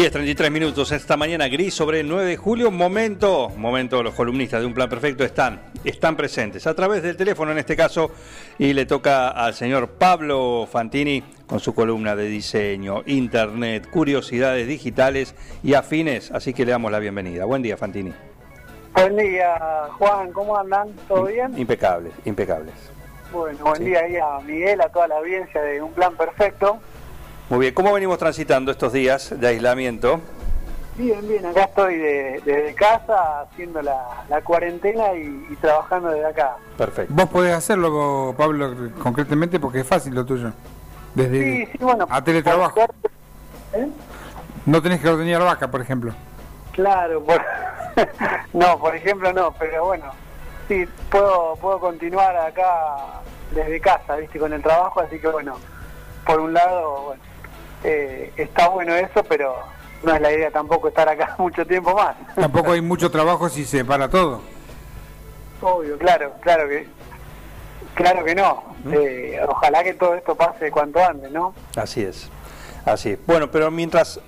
10.33 minutos esta mañana gris sobre el 9 de julio. Momento, momento, los columnistas de Un Plan Perfecto están, están presentes a través del teléfono en este caso y le toca al señor Pablo Fantini con su columna de diseño, internet, curiosidades digitales y afines. Así que le damos la bienvenida. Buen día, Fantini. Buen día, Juan. ¿Cómo andan? ¿Todo bien? Impecables, impecables. Bueno, buen día ahí a Miguel, a toda la audiencia de Un Plan Perfecto. Muy bien, ¿cómo venimos transitando estos días de aislamiento? Bien, bien, acá estoy desde casa haciendo la, cuarentena y, trabajando desde acá. Perfecto. Vos podés hacerlo, Pablo, concretamente porque es fácil lo tuyo. Desde sí, sí, bueno, a teletrabajo. ¿Eh? No tenés que ordeñar vaca, por ejemplo. Claro, por... no, por ejemplo no, pero bueno, sí, puedo, puedo continuar acá desde casa, viste, con el trabajo, así que bueno, por un lado, bueno, eh, está bueno eso, pero no es la idea tampoco estar acá mucho tiempo más. Tampoco hay mucho trabajo si se para todo. Obvio, claro, claro que claro que no. ¿Mm? Eh, ojalá que todo esto pase cuanto antes, ¿no? Así es, así es. Bueno, pero mientras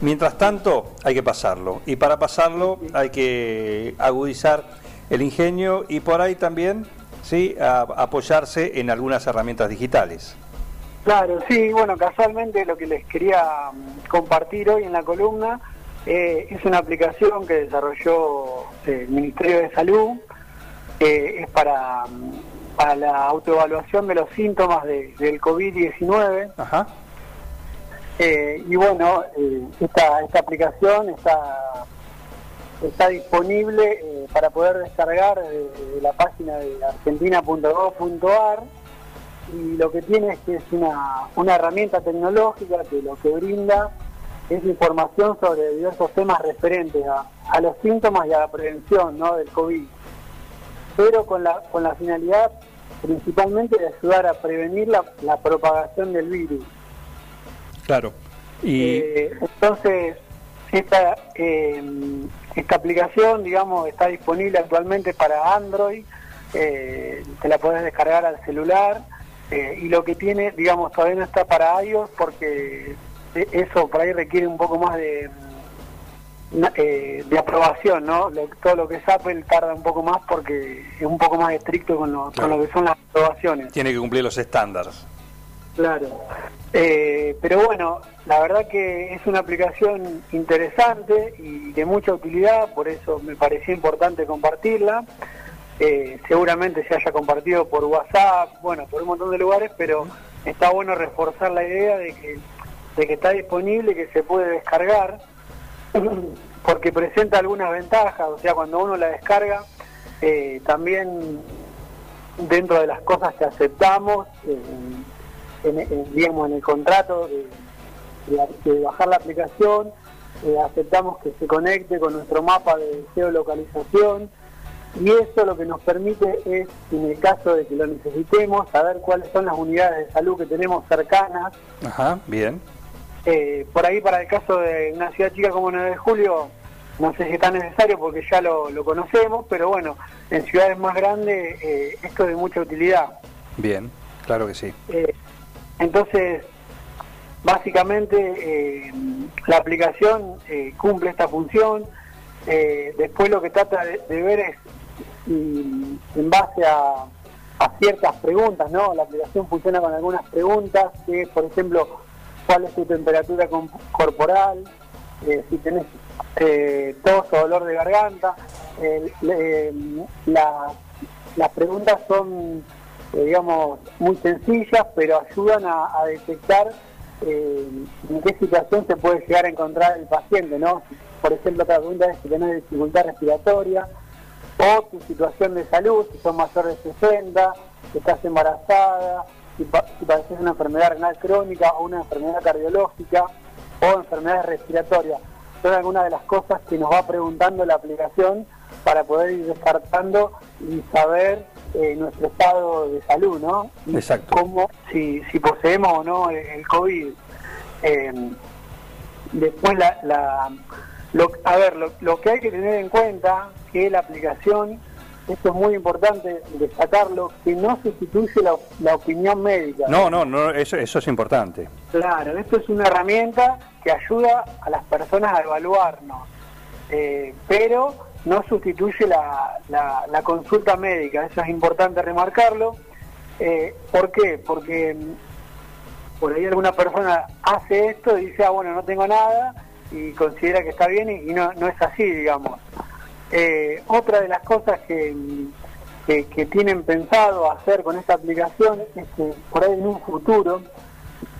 mientras tanto hay que pasarlo y para pasarlo hay que agudizar el ingenio y por ahí también sí apoyarse en algunas herramientas digitales. Claro, sí, bueno, casualmente lo que les quería mm, compartir hoy en la columna eh, es una aplicación que desarrolló eh, el Ministerio de Salud, eh, es para, mm, para la autoevaluación de los síntomas del COVID-19. y bueno, esta, esta aplicación está, está disponible para poder descargar de la página de argentina.gov.ar y lo que tiene es que es una, una herramienta tecnológica que lo que brinda es información sobre diversos temas referentes a, los síntomas y a la prevención ¿no? del COVID, pero con la, con la finalidad principalmente de ayudar a prevenir la, propagación del virus. Claro. Y... Eh, entonces, esta, eh, esta aplicación, digamos, está disponible actualmente para Android, eh, te la puedes descargar al celular eh, y lo que tiene, digamos, todavía no está para iOS porque eso por ahí requiere un poco más de, mm, eh, de aprobación, ¿no? todo lo que es Apple tarda un poco más porque es un poco más estricto con lo, con lo que son las aprobaciones. Tiene que cumplir los estándares. Claro. Eh, pero bueno, la verdad que es una aplicación interesante y de mucha utilidad, por eso me pareció importante compartirla. Eh, seguramente se haya compartido por WhatsApp, bueno, por un montón de lugares, pero está bueno reforzar la idea de que, de que está disponible, que se puede descargar, porque presenta algunas ventajas, o sea, cuando uno la descarga, eh, también dentro de las cosas que aceptamos, eh, en, digamos, en el contrato de, bajar la aplicación, aceptamos que se conecte con nuestro mapa de geolocalización, y eso lo que nos permite es, en el caso de que lo necesitemos, saber cuáles son las unidades de salud que tenemos cercanas. Ajá, bien. Eh, por ahí para el caso de una ciudad chica como 9 de julio, no sé si es tan necesario porque ya lo, conocemos, pero bueno, en ciudades más grandes eh, esto es de mucha utilidad. Bien, claro que sí. Eh, entonces, básicamente la aplicación cumple esta función. Después lo que trata de ver es y en base a, ciertas preguntas, ¿no? La aplicación funciona con algunas preguntas, que es, por ejemplo, cuál es tu temperatura corporal, eh, si tenés eh, tos o dolor de garganta. las preguntas son, eh, digamos, muy sencillas, pero ayudan a, detectar en qué situación se puede llegar a encontrar el paciente, ¿no? Por ejemplo, otra pregunta es si tenés dificultad respiratoria, o tu situación de salud, si son mayores de 60, si estás embarazada, si, padeces una enfermedad renal crónica o una enfermedad cardiológica o enfermedades respiratorias. Son algunas de las cosas que nos va preguntando la aplicación para poder ir descartando y saber eh, nuestro estado de salud, ¿no? Exacto. Cómo, si, si poseemos o no el COVID. Eh, después, la, la lo, a ver, lo, lo, que hay que tener en cuenta que la aplicación, esto es muy importante destacarlo, que no sustituye la, la opinión médica. No, no, no, eso, eso es importante. Claro, esto es una herramienta que ayuda a las personas a evaluarnos, eh, pero no sustituye la, la, consulta médica, eso es importante remarcarlo. Eh, ¿Por qué? Porque mm, por ahí alguna persona hace esto y dice, ah, bueno, no tengo nada y considera que está bien y, no, no es así, digamos. Eh, otra de las cosas que, que, que, tienen pensado hacer con esta aplicación es que por ahí en un futuro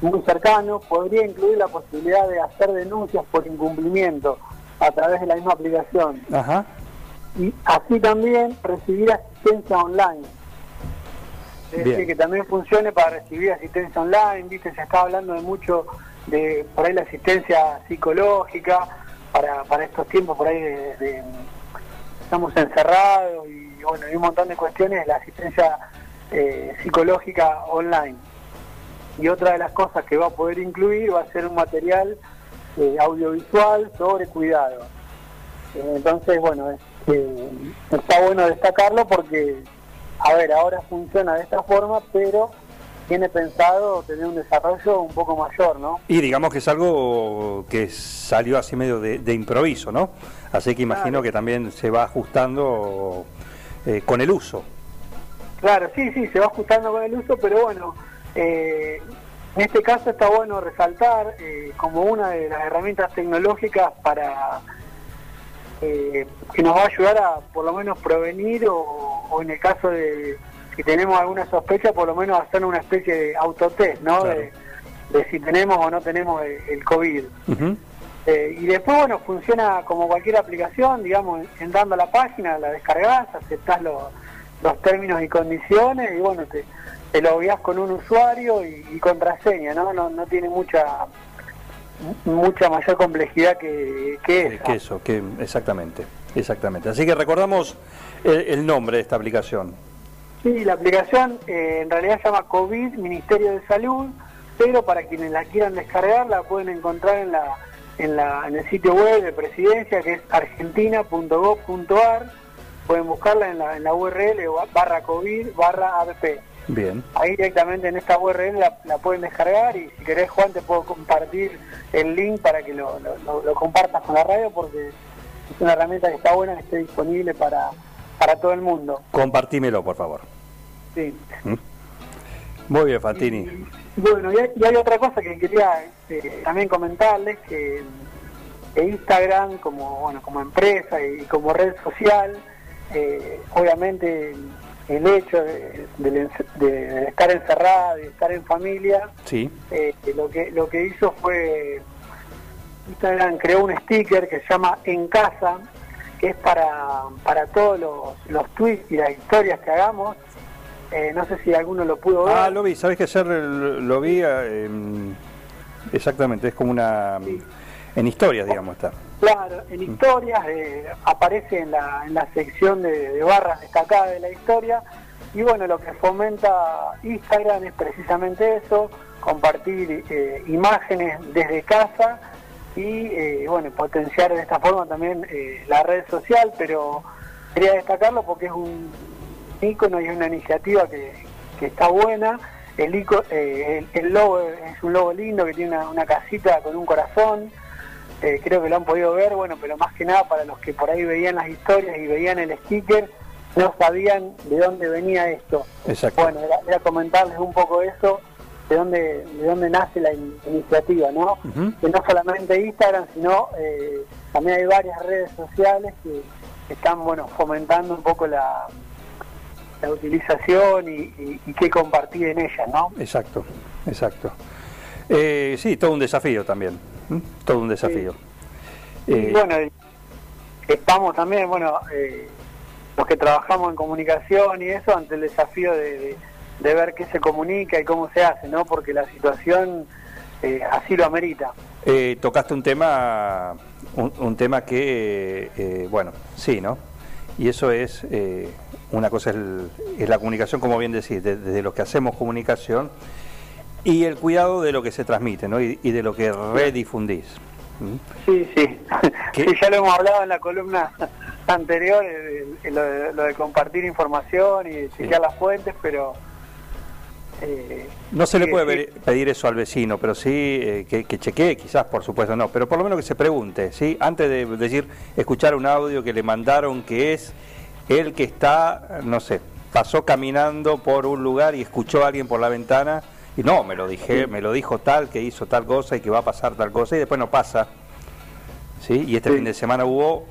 muy cercano podría incluir la posibilidad de hacer denuncias por incumplimiento a través de la misma aplicación. Ajá. Y así también recibir asistencia online. Es decir, que también funcione para recibir asistencia online, viste, se está hablando de mucho de por ahí la asistencia psicológica para, para estos tiempos por ahí estamos encerrados y bueno, hay un montón de cuestiones, la asistencia eh, psicológica online. Y otra de las cosas que va a poder incluir va a ser un material eh, audiovisual sobre cuidado. Eh, entonces, bueno, está bueno destacarlo porque, a ver, ahora funciona de esta forma, pero tiene pensado tener un desarrollo un poco mayor, ¿no? Y digamos que es algo que salió así medio de, improviso, ¿no? Así que imagino que también se va ajustando eh, con el uso. Claro, sí, sí, se va ajustando con el uso, pero bueno, eh, en este caso está bueno resaltar eh, como una de las herramientas tecnológicas para que nos va a ayudar a por lo menos prevenir o en el caso de si tenemos alguna sospecha, por lo menos hacer una especie de autotest, ¿no? De, si tenemos o no tenemos el, COVID. Eh, y después, bueno, funciona como cualquier aplicación, digamos, entrando a la página, la descargas, aceptás los, los términos y condiciones y, bueno, te, te lo guías con un usuario y, contraseña, ¿no? ¿no? No tiene mucha mucha mayor complejidad que, que, que eso, que exactamente, exactamente. Así que recordamos el nombre de esta aplicación. Sí, la aplicación eh, en realidad se llama COVID Ministerio de Salud, pero para quienes la quieran descargar la pueden encontrar en la en, la, en el sitio web de Presidencia que es argentina.gov.ar. Pueden buscarla en la, en la URL barra COVID barra ABP. Bien. Ahí directamente en esta URL la, pueden descargar y si querés Juan te puedo compartir el link para que lo, lo compartas con la radio porque es una herramienta que está buena, que esté disponible para para todo el mundo. Compartímelo, por favor. Sí. ¿Mm? Muy bien, Fantini. bueno, y hay, otra cosa que quería este, también comentarles, que, Instagram como bueno como empresa y como red social, eh, obviamente el hecho de, estar encerrada, de estar en familia, sí. Eh, lo que lo que hizo fue Instagram creó un sticker que se llama En Casa, que es para, para todos los, los tweets y las historias que hagamos. Eh, no sé si alguno lo pudo ver. Ah, lo vi, sabes que ayer lo vi eh, exactamente, es como una... En historias, digamos, está. Claro, en historias eh, aparece en la, en la sección de, barras destacadas de la historia y bueno, lo que fomenta Instagram es precisamente eso, compartir imágenes desde casa y eh, bueno, potenciar de esta forma también eh, la red social, pero quería destacarlo porque es un icono y una iniciativa que, está buena. El, eh, el, logo es un logo lindo que tiene una, casita con un corazón. creo que lo han podido ver, bueno, pero más que nada para los que por ahí veían las historias y veían el sticker, no sabían de dónde venía esto. Exacto. Bueno, era comentarles un poco eso de dónde, de dónde nace la iniciativa, ¿no? Que no solamente Instagram, sino eh, también hay varias redes sociales que, están, bueno, fomentando un poco la, la utilización y, y, qué compartir en ellas, ¿no? Exacto, exacto. Eh, sí, todo un desafío también, todo un desafío. Y eh, bueno, estamos también, bueno, los que trabajamos en comunicación y eso, ante el desafío de de ver qué se comunica y cómo se hace, ¿no? Porque la situación eh, así lo amerita. Eh, tocaste un tema, un, tema que, eh, bueno, sí, ¿no? Y eso es, eh, una cosa es, la comunicación, como bien decís, desde lo que hacemos comunicación y el cuidado de lo que se transmite ¿no? y, de lo que redifundís. ¿Mm? Sí, sí. sí. Ya lo hemos hablado en la columna anterior, lo, de, compartir información y chequear las fuentes, pero... Eh, no se le puede pedir eso al vecino, pero sí eh, que, que, chequee, quizás por supuesto no, pero por lo menos que se pregunte, ¿sí? antes de decir, escuchar un audio que le mandaron que es el que está, no sé, pasó caminando por un lugar y escuchó a alguien por la ventana y no, me lo dije, me lo dijo tal, que hizo tal cosa y que va a pasar tal cosa y después no pasa. ¿Sí? Y este fin de semana hubo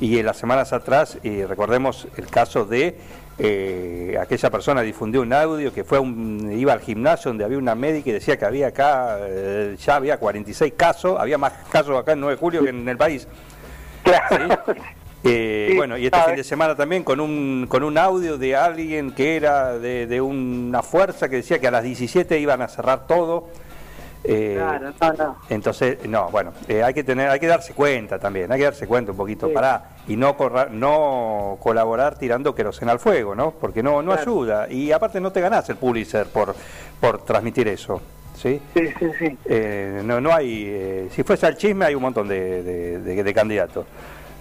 y en las semanas atrás, y recordemos el caso de eh, aquella persona difundió un audio que fue un, iba al gimnasio donde había una médica y decía que había acá, eh, ya había 46 casos, había más casos acá en 9 de julio que en el país. Eh, bueno, y este fin de semana también con un, con un audio de alguien que era de, de una fuerza que decía que a las 17 iban a cerrar todo. Eh, claro, no, no. Entonces, no, bueno, eh, hay que tener, hay que darse cuenta también, hay que darse cuenta un poquito para y no no colaborar tirando queroseno al fuego, ¿no? Porque no no ayuda y aparte no te ganás el Pulitzer por por transmitir eso. ¿Sí? Sí, sí, sí. Eh, no, no hay, si fuese al chisme hay un montón de, de, de candidatos.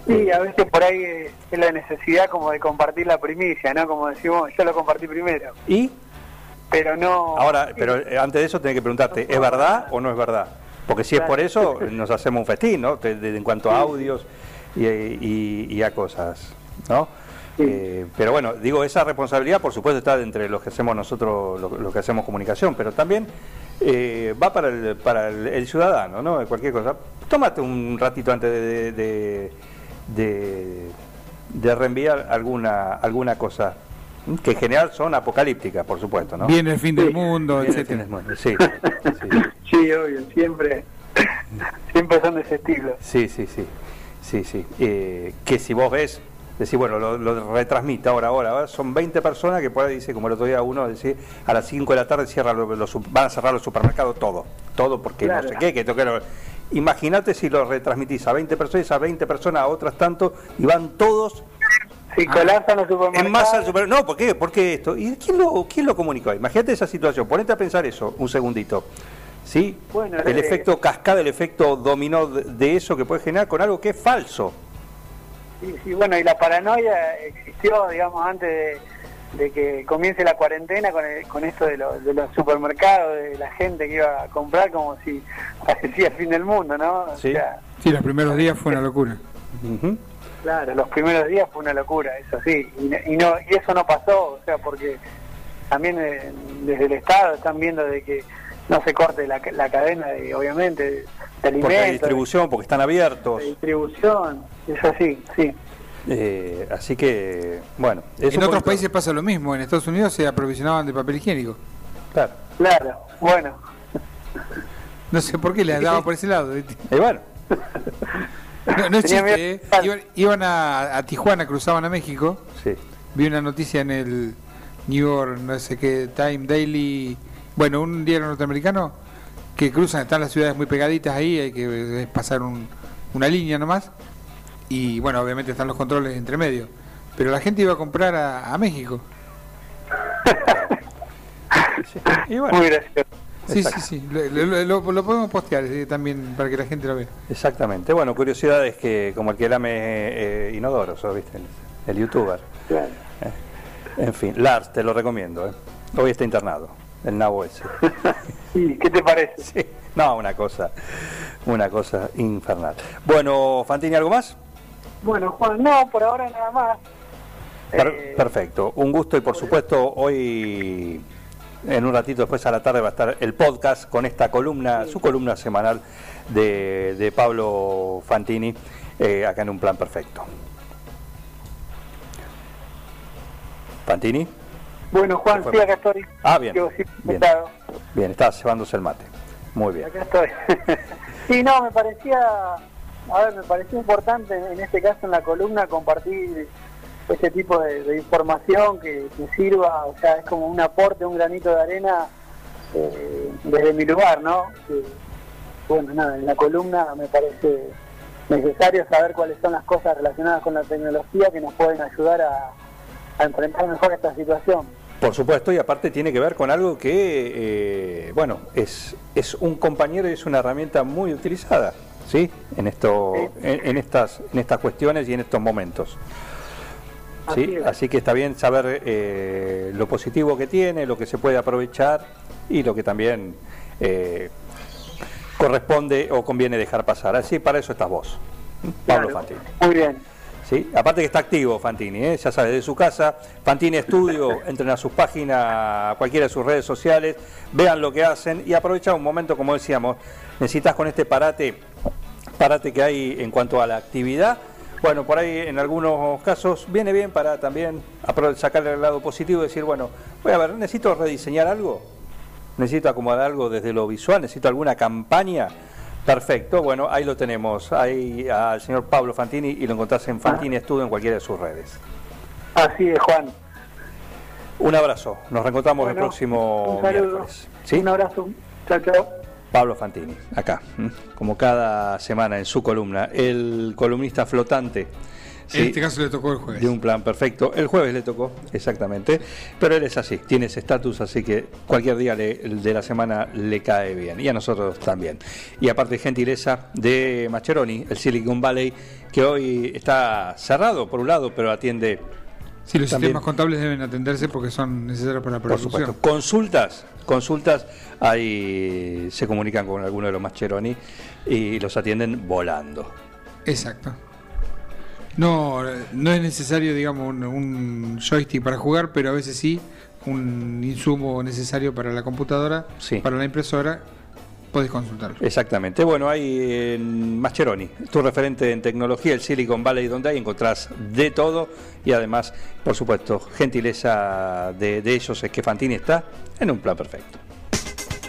Sí, a veces por ahí es la necesidad como de compartir la primicia, ¿no? Como decimos, yo lo compartí primero. ¿Y? Pero no... Ahora, pero eh, antes de eso tenés que preguntarte, ¿es verdad o no es verdad? Porque si es por eso, nos hacemos un festín, ¿no? en cuanto a audios y, a cosas, ¿no? Eh, pero bueno, digo, esa responsabilidad por supuesto está entre los que hacemos nosotros, los que hacemos comunicación, pero también eh, va para el, para el, ciudadano, ¿no? Cualquier cosa. Tómate un ratito antes de, de, de reenviar alguna, alguna cosa que en general son apocalípticas, por supuesto, ¿no? Viene el fin del mundo, etcétera. Sí, sí. obvio, siempre, siempre son de ese estilo. Sí, sí, sí, sí, sí. Eh, que si vos ves, decir, bueno, lo, retransmite ahora, ahora, son 20 personas que puede dice, como el otro día uno, decir, a las 5 de la tarde cierra los, van a cerrar los supermercados, todo, todo porque no sé qué, que toque Imagínate si lo retransmitís a 20 personas, a 20 personas, a otras tanto, y van todos y colapsan los supermercados. En masa super... No, ¿por qué? ¿por qué esto? ¿Y quién lo, quién lo comunicó? Imagínate esa situación, ponete a pensar eso un segundito. ¿Sí? Bueno, el eh, efecto cascada, el efecto dominó de eso que puede generar con algo que es falso. Sí, sí, bueno, y la paranoia existió, digamos, antes de, que comience la cuarentena con, con esto de, de, los supermercados, de la gente que iba a comprar como si parecía el fin del mundo, ¿no? sí, sí los primeros días fue una locura. Claro, los primeros días fue una locura, eso sí, y, no, y eso no pasó, o sea, porque también eh, desde el Estado están viendo de que no se corte la, cadena, de, obviamente, de alimentos. Porque hay distribución, porque están abiertos. De distribución, es así, sí. Eh, así que, bueno. en otros países pasa lo mismo, en Estados Unidos se aprovisionaban de papel higiénico. Claro. Claro, bueno. No sé por qué le daba por ese lado. Y bueno. No, es chiste, ¿eh? iban, a, Tijuana, cruzaban a México. Sí. Vi una noticia en el New York, no sé qué, Time Daily, bueno, un diario norteamericano, que cruzan, están las ciudades muy pegaditas ahí, hay que pasar una línea nomás. Y bueno, obviamente están los controles entre medio. Pero la gente iba a comprar a, México. Muy gracioso. Sí, sí, sí, lo, podemos postear eh, también para que la gente lo vea. Exactamente. Bueno, curiosidades que como el que lame eh, inodoro, ¿viste? El, youtuber. Claro. Eh, en fin, Lars, te lo recomiendo. Hoy está internado, el nabo ese. sí, ¿qué te parece? No, una cosa, una cosa infernal. Bueno, Fantini, ¿algo más? Bueno, Juan, no, por ahora nada más. Perfecto, un gusto y por supuesto hoy en un ratito después a la tarde va a estar el podcast con esta columna, su columna semanal de, Pablo Fantini, eh, acá en un plan perfecto. ¿Fantini? Bueno, Juan, sí, acá estoy. Ah, bien. Bien, bien estás llevándose el mate. Muy bien. Acá estoy. sí, no, me parecía, a ver, me parecía importante en este caso en la columna compartir este tipo de, información que, sirva, o sea, es como un aporte, un granito de arena eh, desde mi lugar, ¿no? bueno, nada, en la columna me parece necesario saber cuáles son las cosas relacionadas con la tecnología que nos pueden ayudar a, enfrentar mejor esta situación. Por supuesto, y aparte tiene que ver con algo que, eh, bueno, es, es un compañero y es una herramienta muy utilizada, ¿sí? En, esto, En, estas, en estas cuestiones y en estos momentos. ¿Sí? Así, que está bien saber eh, lo positivo que tiene, lo que se puede aprovechar y lo que también eh, corresponde o conviene dejar pasar. Así, para eso estás vos, Pablo Fantini. Muy bien. ¿Sí? Aparte que está activo Fantini, ¿eh? ya sabes, de su casa, Fantini Estudio, entren a sus páginas, a cualquiera de sus redes sociales, vean lo que hacen y aprovechar un momento, como decíamos, necesitas con este parate, parate que hay en cuanto a la actividad, bueno, por ahí en algunos casos viene bien para también sacarle el lado positivo y decir, bueno, voy a ver, necesito rediseñar algo, necesito acomodar algo desde lo visual, necesito alguna campaña. Perfecto, bueno, ahí lo tenemos, ahí al señor Pablo Fantini y lo encontrás en Fantini Estudio en cualquiera de sus redes. Así es, Juan. Un abrazo, nos reencontramos el próximo un miércoles. Un abrazo, chao, chao. Pablo Fantini, acá, como cada semana en su columna, el columnista flotante en este caso le tocó el jueves. De un plan perfecto. El jueves le tocó, exactamente. Pero él es así, tiene ese estatus, así que cualquier día de la semana le cae bien. Y a nosotros también. Y aparte, gentileza de Macheroni, el Silicon Valley, que hoy está cerrado por un lado, pero atiende. Sí, los sistemas contables deben atenderse porque son necesarios para la producción. Por supuesto. Consultas, consultas, ahí se comunican con alguno de los Macheroni y los atienden volando. Exacto. No, no es necesario, digamos, un, joystick para jugar, pero a veces sí, un insumo necesario para la computadora, para la impresora, podés consultarlo. Exactamente. Bueno, hay en Mascheroni, tu referente en tecnología, el Silicon Valley, donde ahí encontrás de todo y además, por supuesto, gentileza de, de ellos es que Fantini está en un plan perfecto.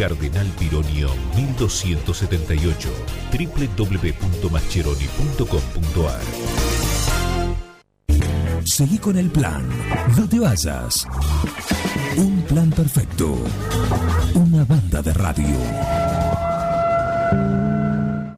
Cardenal Pironio 1278 www.mascheroni.com.ar Seguí con el plan, no te vayas. Un plan perfecto. Una banda de radio.